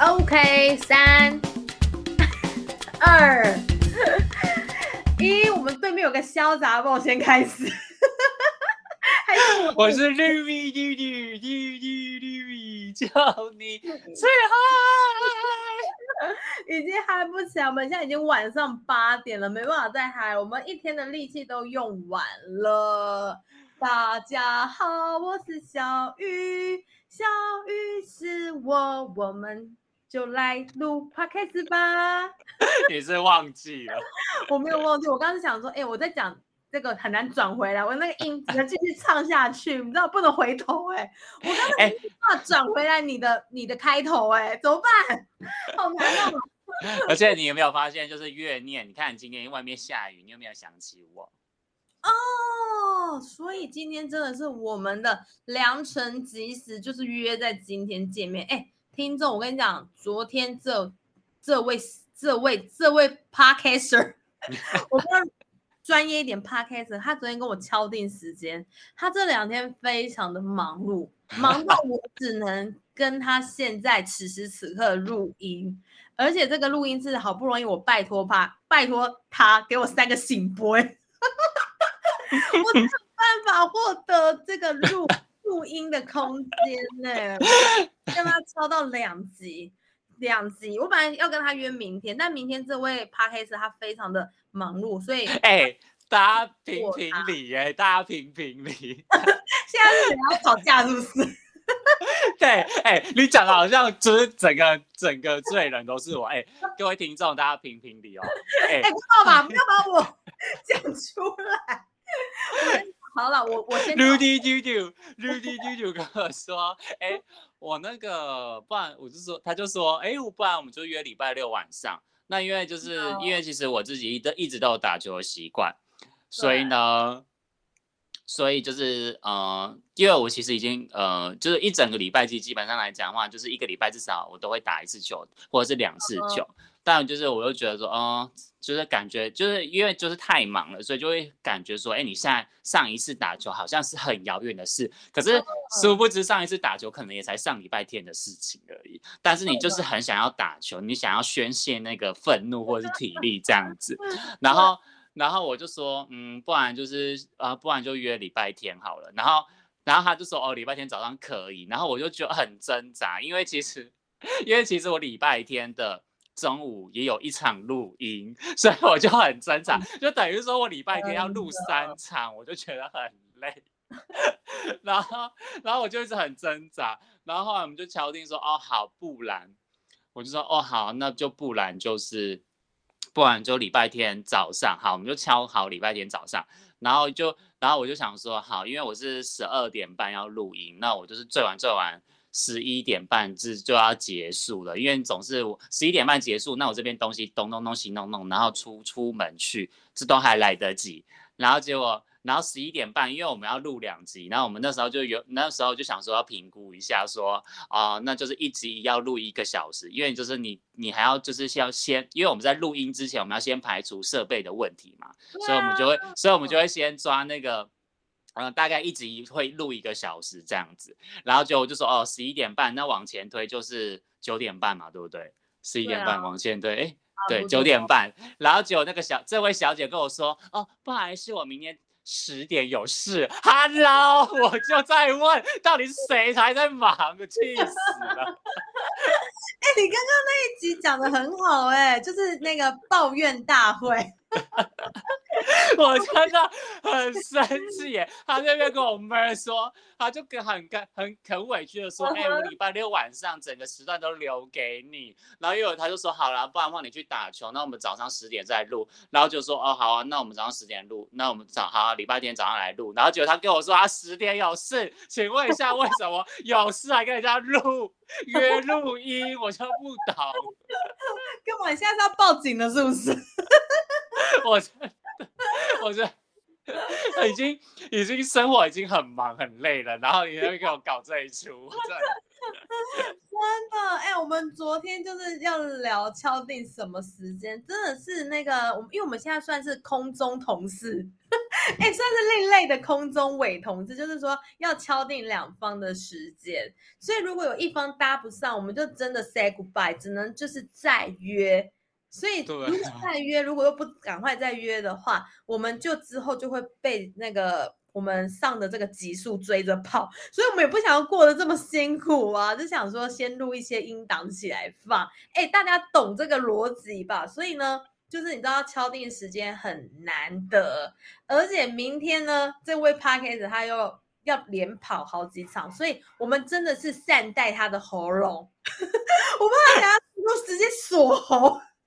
OK，三、二、一，我们对面有个潇洒我先开始。还是 我我是绿米绿绿绿绿绿米，叫你最嗨。已经嗨不起来，我们现在已经晚上八点了，没办法再嗨，我们一天的力气都用完了。大家好，我是小雨，小雨是我，我们就来录 podcast 吧。你是忘记了？我没有忘记，我刚刚想说，哎、我在讲这个很难转回来，我那个音只能继续唱下去，你知道不能回头、哎，我刚刚哎没办法转回来你的你的开头、哎，怎么办？好难哦。而且你有没有发现，就是越念，你看今天外面下雨，你有没有想起我？哦，所以今天真的是我们的良辰吉时，就是约在今天见面。哎，听众，我跟你讲，昨天这这位这位这位 podcaster，我说专业一点 podcaster，他昨天跟我敲定时间，他这两天非常的忙碌，忙到我只能跟他现在此时此刻录音。而且这个录音是好不容易我拜托他，拜托他给我三个醒波，我没有办法获得这个录录音的空间呢、跟他超到两集，两集。我本来要跟他约明天，但明天这位 p a r k 他非常的忙碌，所以现哎、大家评评理哎、大家评评理。现在是你要吵架，是不是？对，哎、你讲的好像就是整个整个罪人都是我。哎、各位听众，大家评评理哦。哎、哎、不要吧，不要把我讲出来。我好了，我我先 Rudy Dudu Rudy Dudu 跟我说，哎、我那个，不然我就说，他就说，哎、我不然我们就约礼拜六晚上。那因为就是、哦因为其实我自己一直一直都有打球的习惯，所以呢，所以就是呃，因为我其实已经呃，就是一整个礼拜，其实基本上来讲的话，就是一个礼拜至少我都会打一次球，或者是两次球。但就是我又觉得说，哦、就是感觉就是因为就是太忙了，所以就会感觉说，哎，你现在上一次打球好像是很遥远的事，可是殊不知上一次打球可能也才上礼拜天的事情而已。但是你就是很想要打球，你想要宣泄那个愤怒或者是体力这样子，然后然后我就说，嗯，不然就是啊、呃不然就约礼拜天好了。然后然后他就说，哦，礼拜天早上可以。然后我就觉得很挣扎，因为其实 因为其实我礼拜天的。中午也有一场录音，所以我就很挣扎，就等于说我礼拜天要录三。场，我就觉得很累。然后，然后我就一直很挣扎，然后后来我们就敲定说，哦，好，不然，我就说，哦，好，那就不然就是，不然就礼拜天早上，好，我们就敲好礼拜天早上，然后就，然后我就想说，好，因为我是十二点半要录音，那我就是最晚最晚十一点半至就要结束了，因为总是我十一点半结束，那我这边东西东弄弄西弄弄，然后出出门去，这都还来得及，然后结果。然后十一点半，因为我们要录两集，然后我们那时候就有那时候就想说要评估一下说，啊、那就是一集要录一个小时，因为就是你你还要就是要先，因为我们在录音之前，我们要先排除设备的问题嘛，所以我们就会，所以我们就会先抓那个。呃，大概一集会录一个小时这样子，然后就我就说哦，十一点半，那往前推就是九点半嘛，对不对？十一点半往前推，哎、对，九点半，然后结果那个小这位小姐跟我说，哦，不好意思，我明天十点有事。Hello，我就在问，到底是谁才在忙？气死了！哎、你刚刚那一集讲的很好、哎，就是那个抱怨大会。我真的很生气耶！他那边跟我妹说，他就跟很跟很很委屈的说，哎、我礼拜六晚上整个时段都留给你。然后又有他就说，好了，不然的话你去打球，那我们早上十点再录。然后就说，哦，好啊，那我们早上十点录，那我们早好、啊，礼拜天早上来录。然后结果他跟我说他十点有事，请问一下为什么有事还跟人家录 约录音？我就不倒。干嘛？你现在是要报警了是不是？我真的，我真的已经已经生活已经很忙很累了，然后你又给我搞这一出，真的真的，哎、我们昨天就是要聊敲定什么时间，真的是那个，我们因为我们现在算是空中同事，哎，算是另类的空中伪同志，就是说要敲定两方的时间，所以如果有一方搭不上，我们就真的 say goodbye，只能就是再约。所以如果再约，如果又不赶快再约的话，我们就之后就会被那个我们上的这个级数追着跑，所以我们也不想要过得这么辛苦啊，就想说先录一些音档起来放。哎，大家懂这个逻辑吧？所以呢。就是你知道敲定时间很难得，而且明天呢，这位 p a r k e r 他又要连跑好几场，所以我们真的是善待他的喉咙，我怕他等下都直接锁喉，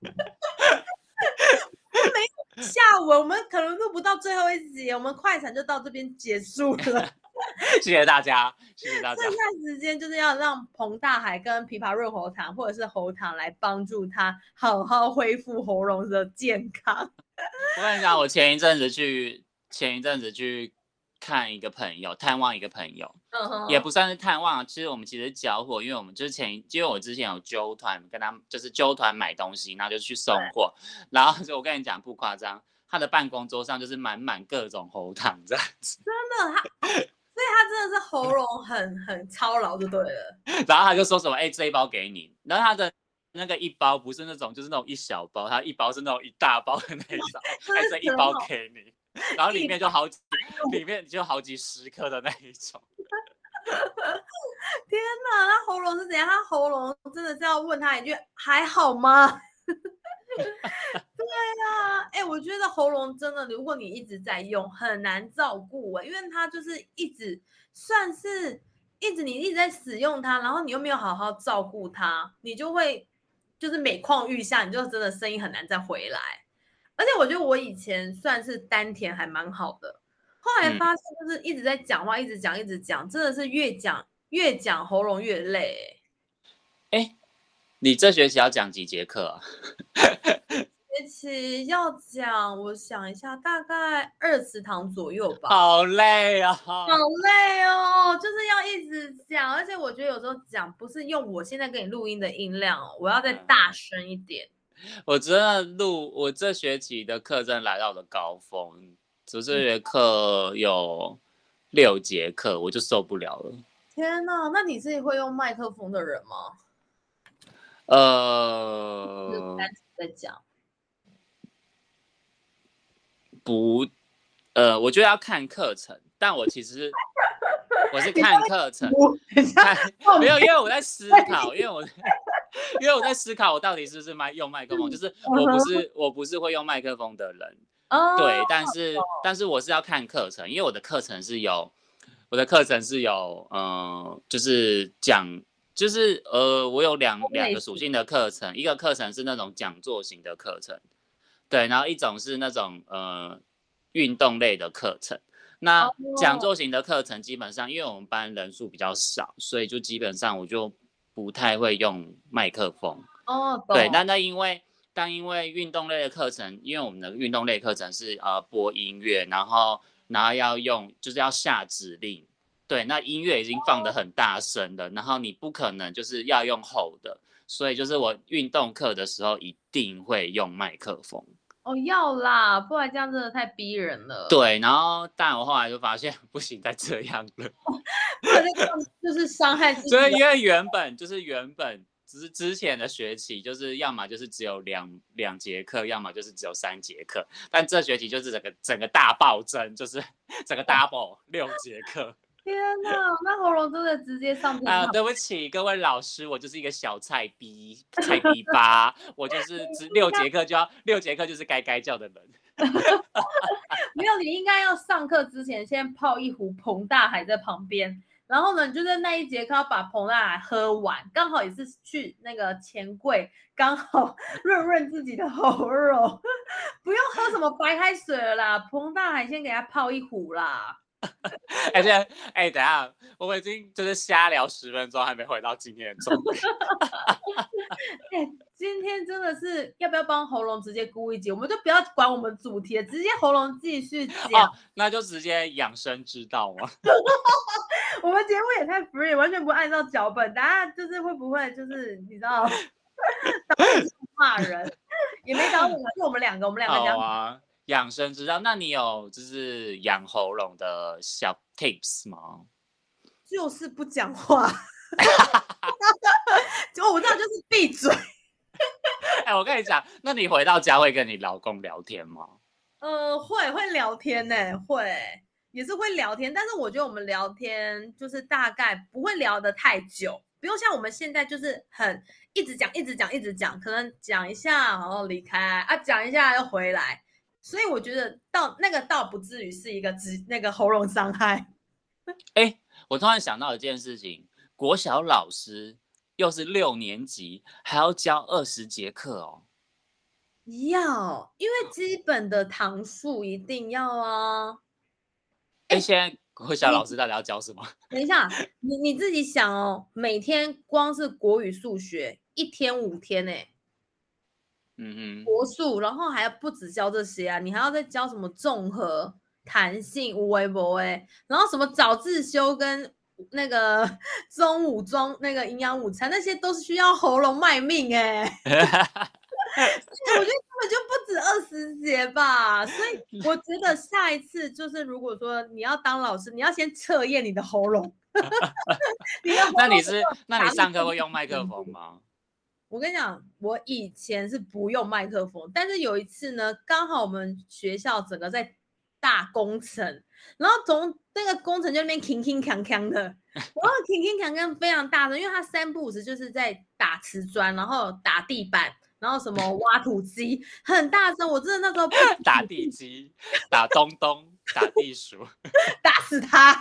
没下文，我们可能录不到最后一集，我们快闪就到这边结束了。谢谢大家，谢谢大家。剩下时间就是要让彭大海跟枇杷润喉糖或者是喉糖来帮助他好好恢复喉咙的健康。我跟你讲，我前一阵子去，前一阵子去看一个朋友，探望一个朋友，嗯也不算是探望，其实我们其实交货，因为我们之前，因为我之前有揪团跟他，就是揪团买东西，然后就去送货，然后就 我跟你讲不夸张，他的办公桌上就是满满各种喉糖这样子，真的他。所以他真的是喉咙很很操劳就对了，然后他就说什么，哎，这一包给你，然后他的那个一包不是那种，就是那种一小包，他一包是那种一大包的那种，哎，这一包给你，然后里面就好几，里面就好几十颗的那一种。天哪，他喉咙是怎样？他喉咙真的是要问他一句还好吗？对呀，哎，我觉得喉咙真的，如果你一直在用，很难照顾哎，因为它就是一直算是一直你一直在使用它，然后你又没有好好照顾它，你就会就是每况愈下，你就真的声音很难再回来。而且我觉得我以前算是丹田还蛮好的，后来发现就是一直在讲话，一直讲，一直讲，真的是越讲越讲喉咙越累。哎。你这学期要讲几节课啊？学期要讲，我想一下，大概二十堂左右吧。好累啊！好累哦，就是要一直讲，而且我觉得有时候讲不是用我现在给你录音的音量哦，我要再大声一点。我真的录，我这学期的课真的来到了高峰，这节课有六节课，我就受不了了。天哪，那你是会用麦克风的人吗？呃，在讲，不，呃，我觉得要看课程，但我其实 我是看课程，看没有，因为我在思考，因为我因为我在思考，我到底是不是麦用麦克风，就是我不是我不是会用麦克风的人，对，但是但是我是要看课程，因为我的课程是有我的课程是有，嗯，就是讲。就是呃，我有两两个属性的课程，一个课程是那种讲座型的课程，对，然后一种是那种呃运动类的课程。那讲座型的课程基本上，因为我们班人数比较少，所以就基本上我就不太会用麦克风。哦，对，那那因为但因为运动类的课程，因为我们的运动类课程是呃播音乐，然后然后要用就是要下指令。对，那音乐已经放的很大声了，然后你不可能就是要用吼的，所以就是我运动课的时候一定会用麦克风。哦，要啦，不然这样真的太逼人了。对，然后但我后来就发现 不行再这样了，就是伤害自己。所以因为原本就是原本只是之前的学期，就是要么就是只有两两节课，要么就是只有三节课，但这学期就是整个整个大暴增，就是 整个 double 六节课。天哪，那喉咙真的直接上天啊！对不起各位老师，我就是一个小菜逼，菜逼吧，我就是只六节课就要六节课就是该该叫的人。没有，你应该要上课之前先泡一壶彭大海在旁边，然后呢，你就在那一节课要把彭大海喝完，刚好也是去那个钱柜，刚好 润润自己的喉咙，不用喝什么白开水了啦，彭大海先给他泡一壶啦。而且，哎，等下，我们已经就是瞎聊十分钟，还没回到今天的重点。哎，今天真的是要不要帮喉咙直接估一集？我们就不要管我们主题了，直接喉咙继续讲。那就直接养生之道嘛。我们节目也太 free，完全不按照脚本。大家就是会不会就是你知道，骂人也没找我们，就我们两个，我们两个讲。养生之道，那你有就是养喉咙的小 tips 吗？就是不讲话，就我知道就是闭嘴。哎，我跟你讲，那你回到家会跟你老公聊天吗？呃，会会聊天呢，会也是会聊天，但是我觉得我们聊天就是大概不会聊得太久，不用像我们现在就是很一直讲一直讲一直讲，可能讲一下然后离开啊，讲一下又回来，所以我觉得倒那个倒不至于是一个直那个喉咙伤害。哎，我突然想到一件事情，国小老师又是六年级，还要教二十节课哦。要，因为基本的堂数一定要啊。哎，现在国小老师到底要教什么？等一下，你你自己想哦，每天光是国语、数学，一天五天呢。嗯嗯。国术，然后还要不止教这些啊，你还要再教什么综合、弹性、无微博哎，然后什么早自修跟 那个 中午中那个营养午餐，那些都是需要喉咙卖命哎。我觉得根本就不止二十节吧，所以我觉得下一次就是，如果说你要当老师，你要先测验你的喉咙。那你是？那你上课会用麦克风吗？我跟你讲，我以前是不用麦克风，但是有一次呢，刚好我们学校整个在大工程，然后从那个工程就那边铿铿锵锵的，然后铿铿锵锵非常大声，因为他三不五时就是在打瓷砖，然后打地板。然后什么 挖土机很大声，我真的那时候 打地基，打东东，打地鼠，打死他！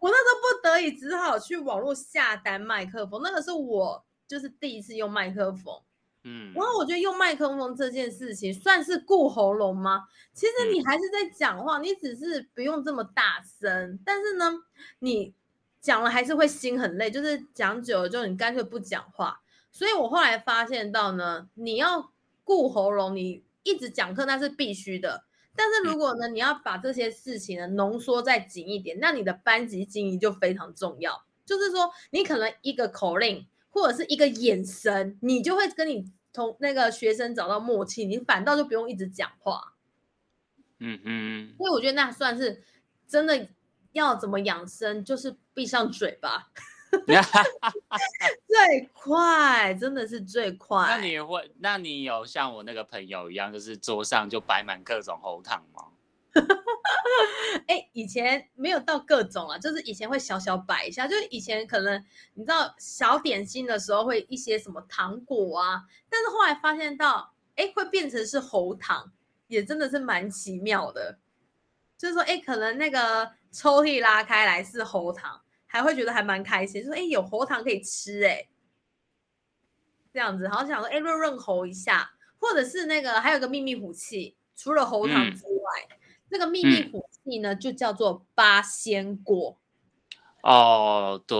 我那时候不得已只好去网络下单麦克风，那个是我就是第一次用麦克风。嗯，然后我觉得用麦克风这件事情算是顾喉咙吗？其实你还是在讲话，你只是不用这么大声，但是呢，你讲了还是会心很累，就是讲久了之后你干脆不讲话。所以我后来发现到呢，你要顾喉咙，你一直讲课那是必须的。但是如果呢，你要把这些事情呢浓缩再紧一点，那你的班级经营就非常重要。就是说，你可能一个口令或者是一个眼神，你就会跟你同那个学生找到默契，你反倒就不用一直讲话。嗯嗯。所以我觉得那算是真的要怎么养生，就是闭上嘴巴。最快真的是最快。那你会？那你有像我那个朋友一样，就是桌上就摆满各种喉糖吗？哎，以前没有到各种啊，就是以前会小小摆一下，就是以前可能你知道小点心的时候会一些什么糖果啊，但是后来发现到，哎，会变成是喉糖，也真的是蛮奇妙的。就是说，哎，可能那个抽屉拉开来是喉糖。还会觉得还蛮开心，说哎有喉糖可以吃哎，这样子，好想说哎润润喉一下，或者是那个还有个秘密武器，除了喉糖之外，那个秘密武器呢就叫做八仙果。哦，对，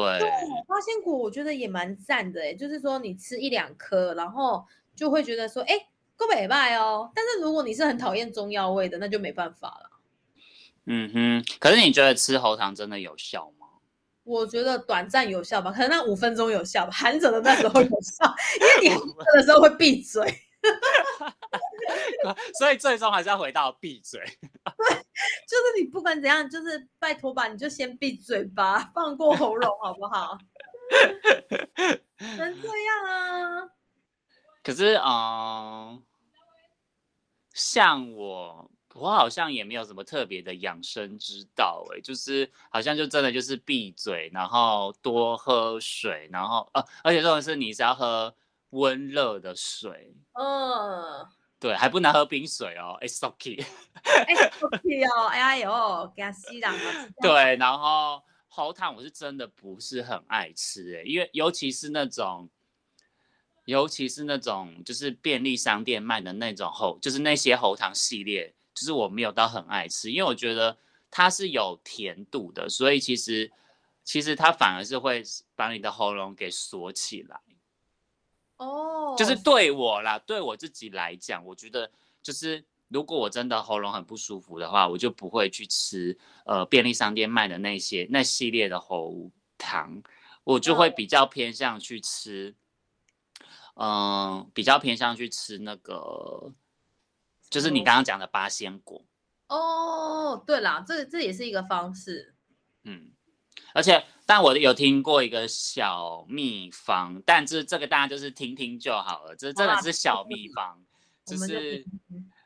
八仙果我觉得也蛮赞的哎，就是说你吃一两颗，然后就会觉得说哎够美拜哦。但是如果你是很讨厌中药味的，那就没办法了。嗯哼，可是你觉得吃喉糖真的有效吗？我觉得短暂有效吧，可能那五分钟有效吧，含着的那时候有效，因为你 含着的时候会闭嘴，所以最终还是要回到闭嘴。对，就是你不管怎样，就是拜托吧，你就先闭嘴吧，放过喉咙好不好？能这样啊？可是嗯，像我。我好像也没有什么特别的养生之道，哎，就是好像就真的就是闭嘴，然后多喝水，然后呃，而且重点是你是要喝温热的水，嗯，对，还不能喝冰水哦，It's OK，It's OK 哦，哎呦，给他吸了。对，然后喉糖我是真的不是很爱吃，哎，因为尤其是那种，尤其是那种就是便利商店卖的那种喉，就是那些喉糖系列。就是我没有到很爱吃，因为我觉得它是有甜度的，所以其实其实它反而是会把你的喉咙给锁起来。哦，就是对我啦，对我自己来讲，我觉得就是如果我真的喉咙很不舒服的话，我就不会去吃呃便利商店卖的那些那系列的喉糖，我就会比较偏向去吃，嗯，比较偏向去吃那个。就是你刚刚讲的八仙果。哦，对啦，这这也是一个方式。嗯，而且但我有听过一个小秘方，但这这个大家就是听听就好了，这真的是小秘 方，就是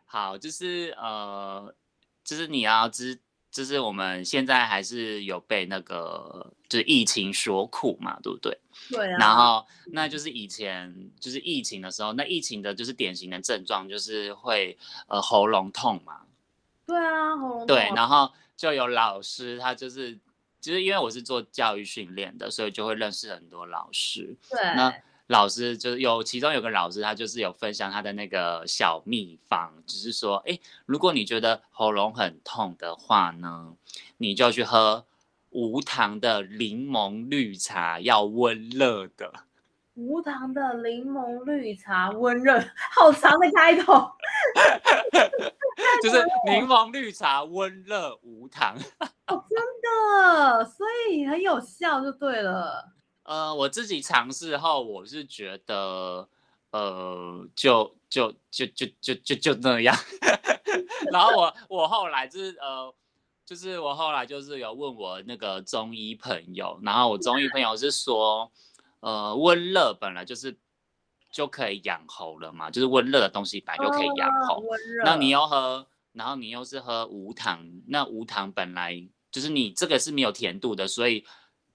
好，就是呃，就是你要知。就是我们现在还是有被那个就是疫情所苦嘛，对不对？对啊。然后那就是以前就是疫情的时候，那疫情的就是典型的症状就是会呃喉咙痛嘛。对啊，喉咙。对，然后就有老师，他就是就是因为我是做教育训练的，所以就会认识很多老师。对。那老师就是有，其中有个老师，他就是有分享他的那个小秘方，就是说，哎，如果你觉得喉咙很痛的话呢，你就去喝无糖的柠檬绿茶，要温热的。无糖的柠檬绿茶，温热，好长的开头。就是柠檬绿茶，温热无糖。哦，真的，所以很有效，就对了。呃，我自己尝试后，我是觉得，呃，就就就就就就就那样。然后我我后来就是呃，就是我后来就是有问我那个中医朋友，然后我中医朋友是说，呃，温热本来就是就可以养喉了嘛，就是温热的东西本来就可以养喉。那你又喝，然后你又是喝无糖，那无糖本来就是你这个是没有甜度的，所以。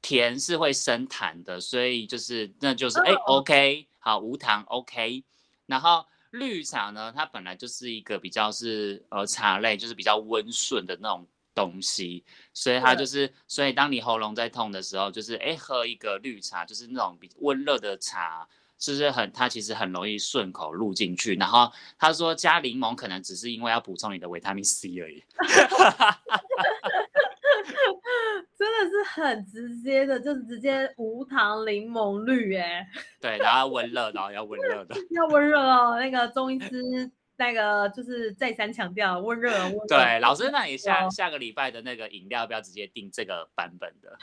甜是会生痰的，所以就是那就是哎，OK，好，无糖 OK。然后绿茶呢，它本来就是一个比较是呃茶类，就是比较温顺的那种东西，所以它就是所以当你喉咙在痛的时候，就是哎喝一个绿茶，就是那种比温热的茶，是不是很它其实很容易顺口入进去。然后他说加柠檬可能只是因为要补充你的维他命 C 而已。真的是很直接的，就是直接无糖柠檬绿，哎，对，然后温热的，要温热的，要温热哦。那个中医师那个就是再三强调温热，温热。对，老师，那你下下个礼拜的那个饮料，不要直接订这个版本的。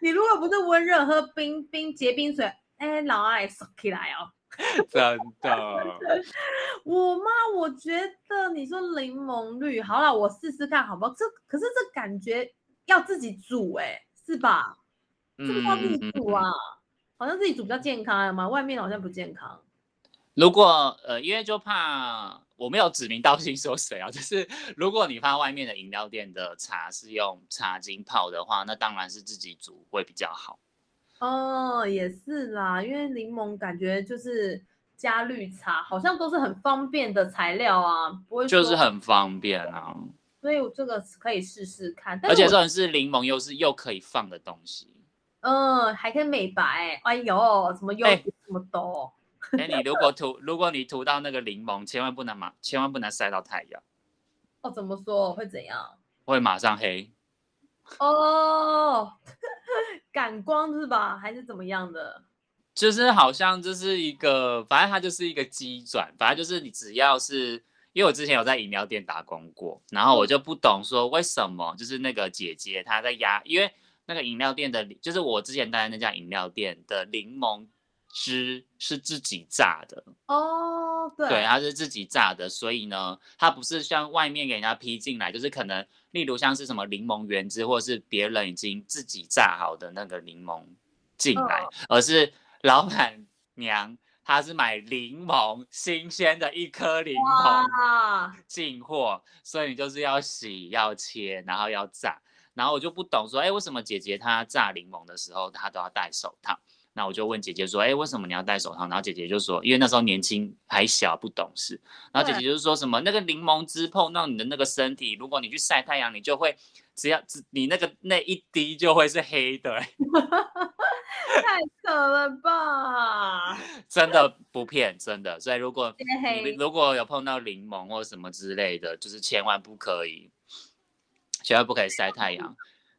你如果不是温热，喝冰冰结冰水，哎，老爱收起来哦。真的，我妈，我觉得你说柠檬绿，好了，我试试看，好不好？这可是这感觉要自己煮，哎，是吧？是不是要自己煮啊，好像自己煮比较健康嘛，外面好像不健康。如果呃，因为就怕我没有指名道姓说谁啊，就是如果你怕外面的饮料店的茶是用茶精泡的话，那当然是自己煮会比较好。哦，也是啦，因为柠檬感觉就是加绿茶，好像都是很方便的材料啊，不会就是很方便啊。所以这个可以试试看，而且这种是柠檬，又是又可以放的东西。嗯，还可以美白。哎呦，怎么又这么多？哎，你如果涂，如果你涂到那个柠檬，千万不能马，千万不能晒到太阳。哦，怎么说会怎样？会马上黑。哦。感光是吧？还是怎么样的？就是好像就是一个，反正它就是一个机转，反正就是你只要是，因为我之前有在饮料店打工过，然后我就不懂说为什么，就是那个姐姐她在压，因为那个饮料店的，就是我之前待的那家饮料店的柠檬汁是自己榨的哦，对，对，它是自己榨的，所以呢，它不是像外面给人家批进来，就是可能。例如像是什么柠檬原汁，或者是别人已经自己榨好的那个柠檬进来，而是老板娘她是买柠檬新鲜的一颗柠檬进货，所以你就是要洗、要切，然后要榨。然后我就不懂说，哎，为什么姐姐她榨柠檬的时候她都要戴手套？那我就问姐姐说：“哎，为什么你要戴手套？”然后姐姐就说：“因为那时候年轻还小，不懂事。”然后姐姐就是说什么：“那个柠檬汁碰到你的那个身体，如果你去晒太阳，你就会只要只你那个那一滴就会是黑的。”太扯了吧！真的不骗，真的。所以如果你如果有碰到柠檬或什么之类的，就是千万不可以，千万不可以晒太阳。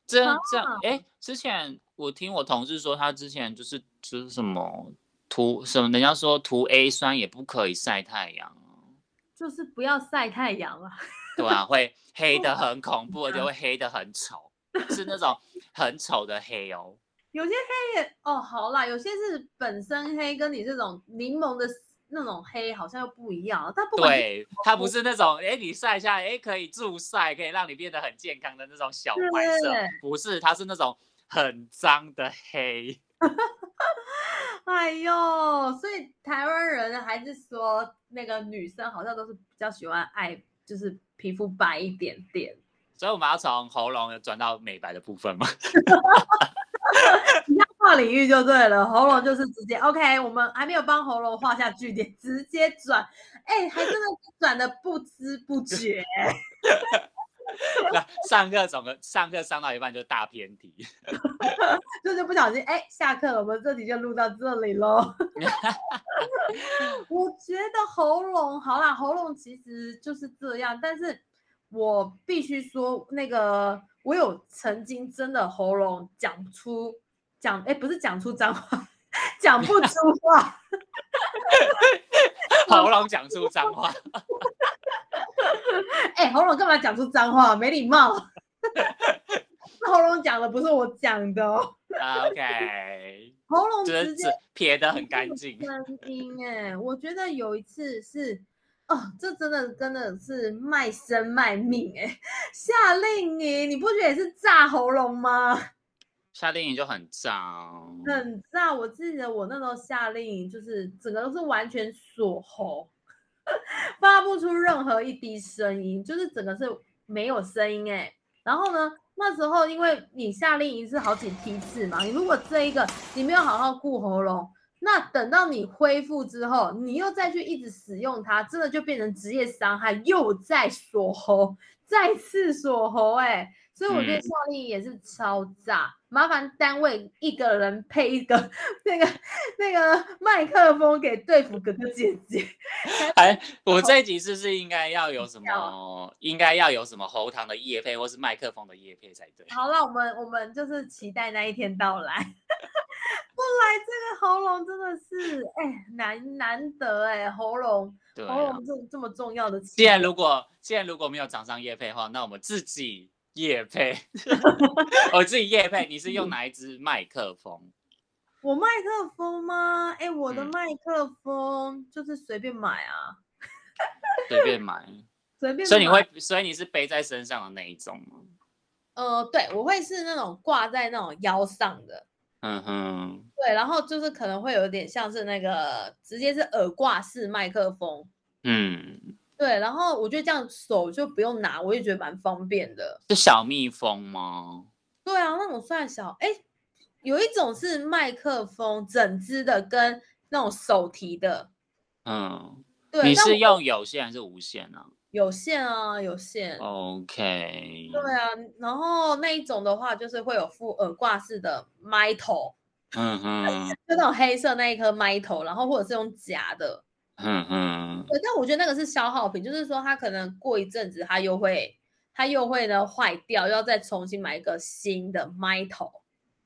这样这样，哎，之前。我听我同事说，他之前就是就是什么涂什么，人家说涂 A 酸也不可以晒太阳就是不要晒太阳啊。对啊，会黑的 很恐怖，而且会黑的很丑，是那种很丑的黑哦。有些黑也哦，好啦，有些是本身黑，跟你这种柠檬的那种黑好像又不一样。但不管对，它不是那种哎，你晒一下，哎，可以助晒，可以让你变得很健康的那种小白色，不是，它是那种很脏的黑。哎呦，所以台湾人还是说那个女生好像都是比较喜欢爱，就是皮肤白一点点。所以我们要从喉咙转到美白的部分吗？你要跨领域就对了，喉咙就是直接 OK。我们还没有帮喉咙画下句点，直接转，哎，还真的转的不知不觉。那上课总个上课上到一半就大偏题，就是不小心哎，下课了，我们这题就录到这里喽。我觉得喉咙好啦，喉咙其实就是这样，但是。我必须说，那个我有曾经真的喉咙讲出讲，哎，不是讲出脏话，讲不出话，喉咙讲出脏话，哎，喉咙干嘛讲出脏话？没礼貌，喉咙讲的不是我讲的哦。OK，喉咙直接撇的很干净。声音哎，我觉得有一次是。哦，这真的真的是卖身卖命哎！夏令营，你不觉得也是炸喉咙吗？夏令营就很炸，很炸。我记得我那时候夏令营就是整个都是完全锁喉，发不出任何一滴声音，就是整个是没有声音哎。然后呢，那时候因为你夏令营是好几批次嘛，你如果这一个你没有好好顾喉咙。那等到你恢复之后，你又再去一直使用它，真的就变成职业伤害，又在锁喉，再次锁喉，哎，所以我觉得效力也是超炸。麻烦单位一个人配一个那个那个麦克风给对付哥哥姐姐。哎，我这一集是不是应该要有什么？应该要有什么喉糖的叶配，或是麦克风的叶配才对？好了，我们我们就是期待那一天到来。不来这个喉咙真的是哎难难得哎喉咙喉咙这这么重要的。既然如果既然如果没有掌上叶配的话，那我们自己。叶配，我自己夜配。你是用哪一支麦克风？我麦克风吗？哎，我的麦克风就是随便买啊，随便买，随便。所以你会，所以你是背在身上的那一种吗？呃，对，我会是那种挂在那种腰上的。嗯哼。对，然后就是可能会有点像是那个直接是耳挂式麦克风。嗯。对，然后我觉得这样手就不用拿，我也觉得蛮方便的。是小蜜蜂吗？对啊，那种算小。哎，有一种是麦克风整支的，跟那种手提的。嗯，对。你是用有线还是无线呢？有线啊，有线。OK。对啊，然后那一种的话，就是会有副耳挂式的麦头。嗯哼。就那种黑色那一颗麦头，然后或者是用夹的。嗯嗯，对，但我觉得那个是消耗品，就是说它可能过一阵子它又会它又会呢坏掉，要再重新买一个新的麦头。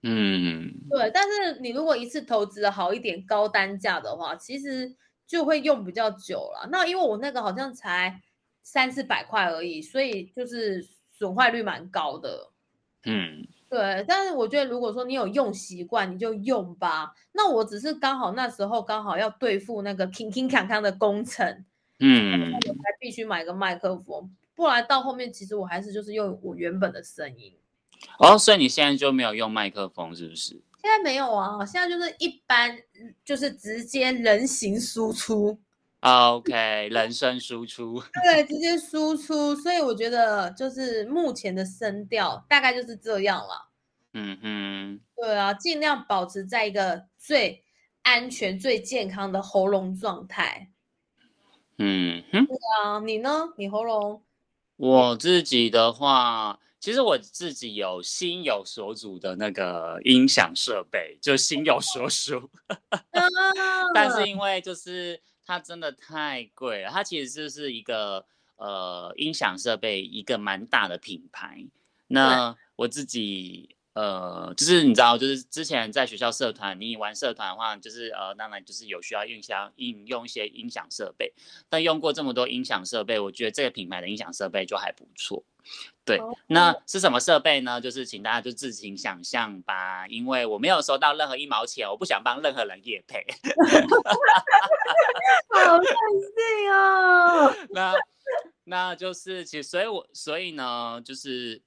嗯，对，但是你如果一次投资的好一点高单价的话，其实就会用比较久了。那因为我那个好像才三四百块而已，所以就是损坏率蛮高的。嗯。对，但是我觉得如果说你有用习惯，你就用吧。那我只是刚好那时候刚好要对付那个 king king 康康的工程，嗯，我才必须买个麦克风，不然到后面其实我还是就是用我原本的声音。哦，所以你现在就没有用麦克风是不是？现在没有啊，现在就是一般就是直接人形输出。OK，人声输出。对，直接输出。所以我觉得就是目前的声调大概就是这样了。嗯哼，对啊，尽量保持在一个最安全、最健康的喉咙状态。嗯哼，对啊，你呢？你喉咙？我自己的话，其实我自己有心有所主的那个音响设备，就心有所属。但是因为就是。它真的太贵了，它其实就是一个呃音响设备一个蛮大的品牌。那我自己呃就是你知道，就是之前在学校社团，你玩社团的话，就是呃当然就是有需要用响应用一些音响设备。但用过这么多音响设备，我觉得这个品牌的音响设备就还不错。对，那是什么设备呢？就是请大家就自行想象吧，因为我没有收到任何一毛钱，我不想帮任何人夜配。好任性哦。那那就是其实，所以我所以呢，就是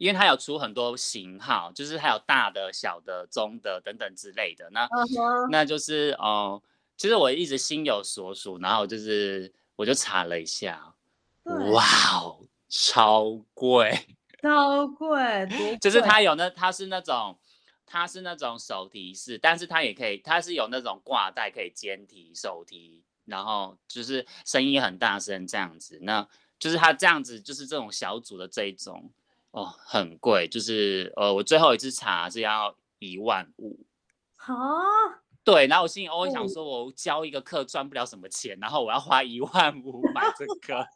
因为它有出很多型号，就是还有大的、小的、中的等等之类的。那那就是哦，其实我一直心有所属，然后就是我就查了一下，哇哦，超贵，超贵，就是它有那它是那种。它是那种手提式，但是它也可以，它是有那种挂带可以肩提、手提，然后就是声音很大声这样子。那就是它这样子，就是这种小组的这一种哦，很贵，就是呃，我最后一次查是要一万五。啊？对，然后我心里偶尔想说，我教一个课赚不了什么钱，然后我要花一万五买这个，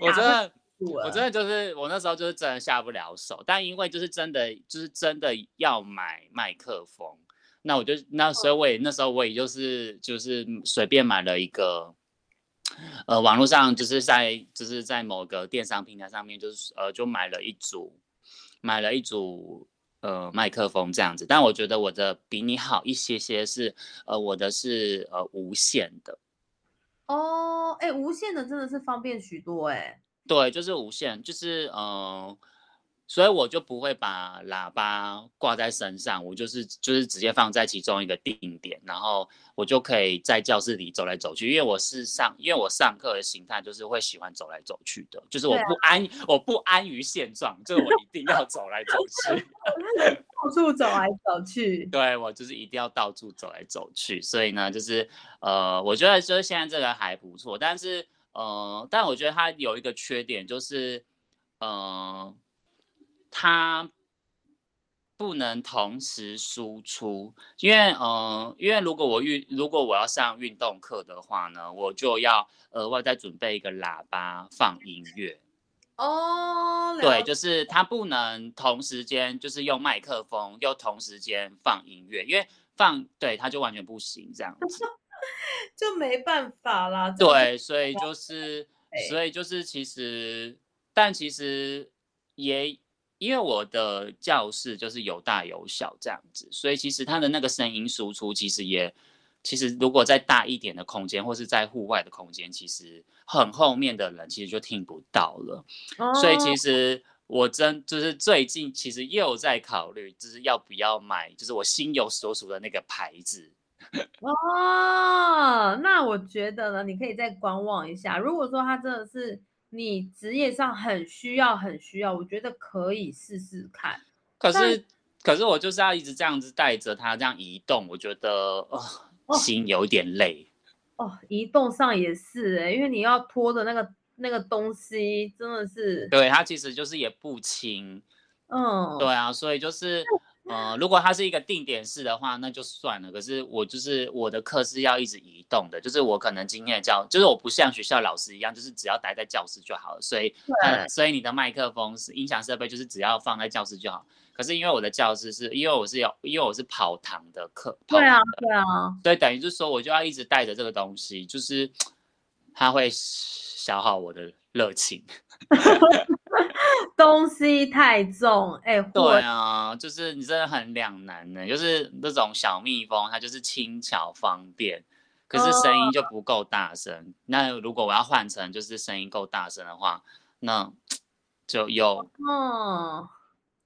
我真的。我真的就是我那时候就是真的下不了手，但因为就是真的就是真的要买麦克风，那我就那所以我也那时候我也就是就是随便买了一个，呃，网络上就是在就是在某个电商平台上面就是呃就买了一组买了一组呃麦克风这样子，但我觉得我的比你好一些些，是呃我的是呃无线的。哦，哎，无线的真的是方便许多哎。对，就是无线，就是嗯，所以我就不会把喇叭挂在身上，我就是就是直接放在其中一个定点，然后我就可以在教室里走来走去。因为我是上，因为我上课的形态就是会喜欢走来走去的，就是我不安，我不安于现状，就是我一定要走来走去，到处走来走去。对我就是一定要到处走来走去，所以呢，就是呃，我觉得就是现在这个还不错，但是。呃，但我觉得它有一个缺点，就是，呃，它不能同时输出，因为，呃，因为如果我运，如果我要上运动课的话呢，我就要额外再准备一个喇叭放音乐。哦，对，就是它不能同时间，就是用麦克风又同时间放音乐，因为放对它就完全不行这样子。就没办法啦。对，所以就是，所以就是，其实，但其实也因为我的教室就是有大有小这样子，所以其实它的那个声音输出其实也，其实如果在大一点的空间或是在户外的空间，其实很后面的人其实就听不到了。所以其实我真就是最近其实又在考虑，就是要不要买，就是我心有所属的那个牌子。哦，那我觉得呢，你可以再观望一下。如果说它真的是你职业上很需要、很需要，我觉得可以试试看。可是，可是我就是要一直这样子带着它这样移动，我觉得哦心有点累。哦，移动上也是哎，因为你要拖的那个那个东西真的是，对它其实就是也不轻。嗯，对啊，所以就是。呃，如果它是一个定点式的话，那就算了。可是我就是我的课是要一直移动的，就是我可能今天的教，就是我不像学校老师一样，就是只要待在教室就好了。所以，所以你的麦克风是音响设备，就是只要放在教室就好。可是因为我的教室是因为我是有，因为我是跑堂的课，对啊，对啊，所以等于就是说我就要一直带着这个东西，就是 它会消耗我的热情。东西太重，哎，对啊，就是你真的很两难呢。就是那种小蜜蜂，它就是轻巧方便，可是声音就不够大声。那如果我要换成就是声音够大声的话，那就有，嗯，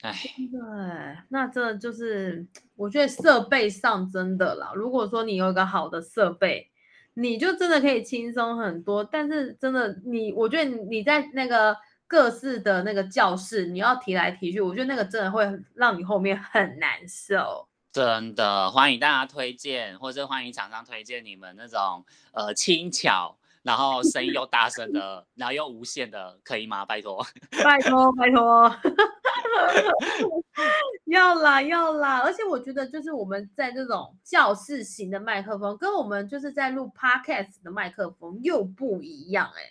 哎，对，那这就是我觉得设备上真的啦。如果说你有一个好的设备，你就真的可以轻松很多。但是真的，你我觉得你在那个。各式的那个教室，你要提来提去，我觉得那个真的会让你后面很难受。真的，欢迎大家推荐，或者欢迎厂商推荐你们那种呃轻巧，然后声音又大声的，然后又无线的，可以吗？拜托，拜托，拜托，要啦要啦！而且我觉得，就是我们在这种教室型的麦克风，跟我们就是在录 podcast 的麦克风又不一样，哎，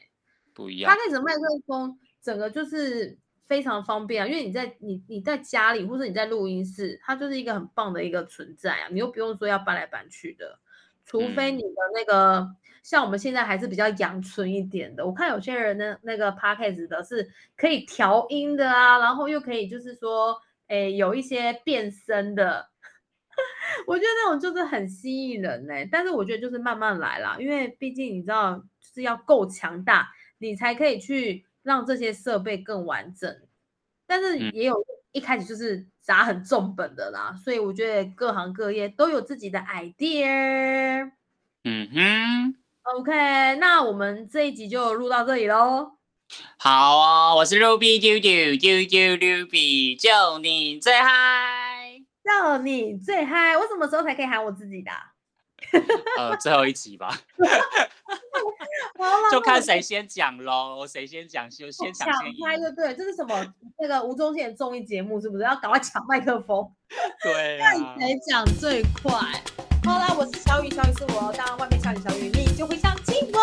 不一样。podcast 的麦克风。整个就是非常方便啊，因为你在你你在家里或者你在录音室，它就是一个很棒的一个存在啊，你又不用说要搬来搬去的，除非你的那个像我们现在还是比较阳春一点的。我看有些人的那个 podcast 的是可以调音的啊，然后又可以就是说，哎，有一些变声的，我觉得那种就是很吸引人呢、但是我觉得就是慢慢来啦，因为毕竟你知道，就是要够强大，你才可以去让这些设备更完整。但是嗯也有一开始就是砸很重本的啦，所以我觉得各行各业都有自己的 idea。嗯哼，OK，那我们这一集就录到这里喽。好哦，我是 Ruby 丢丢丢丢 Ruby，就你最嗨。叫你最嗨，我什么时候才可以喊我自己的啊、呃，最后一集吧，就看谁先讲喽，谁先讲就先抢抢先拍就赢。对，这是什么？那个吴宗宪的综艺节目是不是要赶快抢麦克风？对啊，谁讲最快？好啦，我是小雨，小雨是我，当然外面下雨小雨，你就会想起我。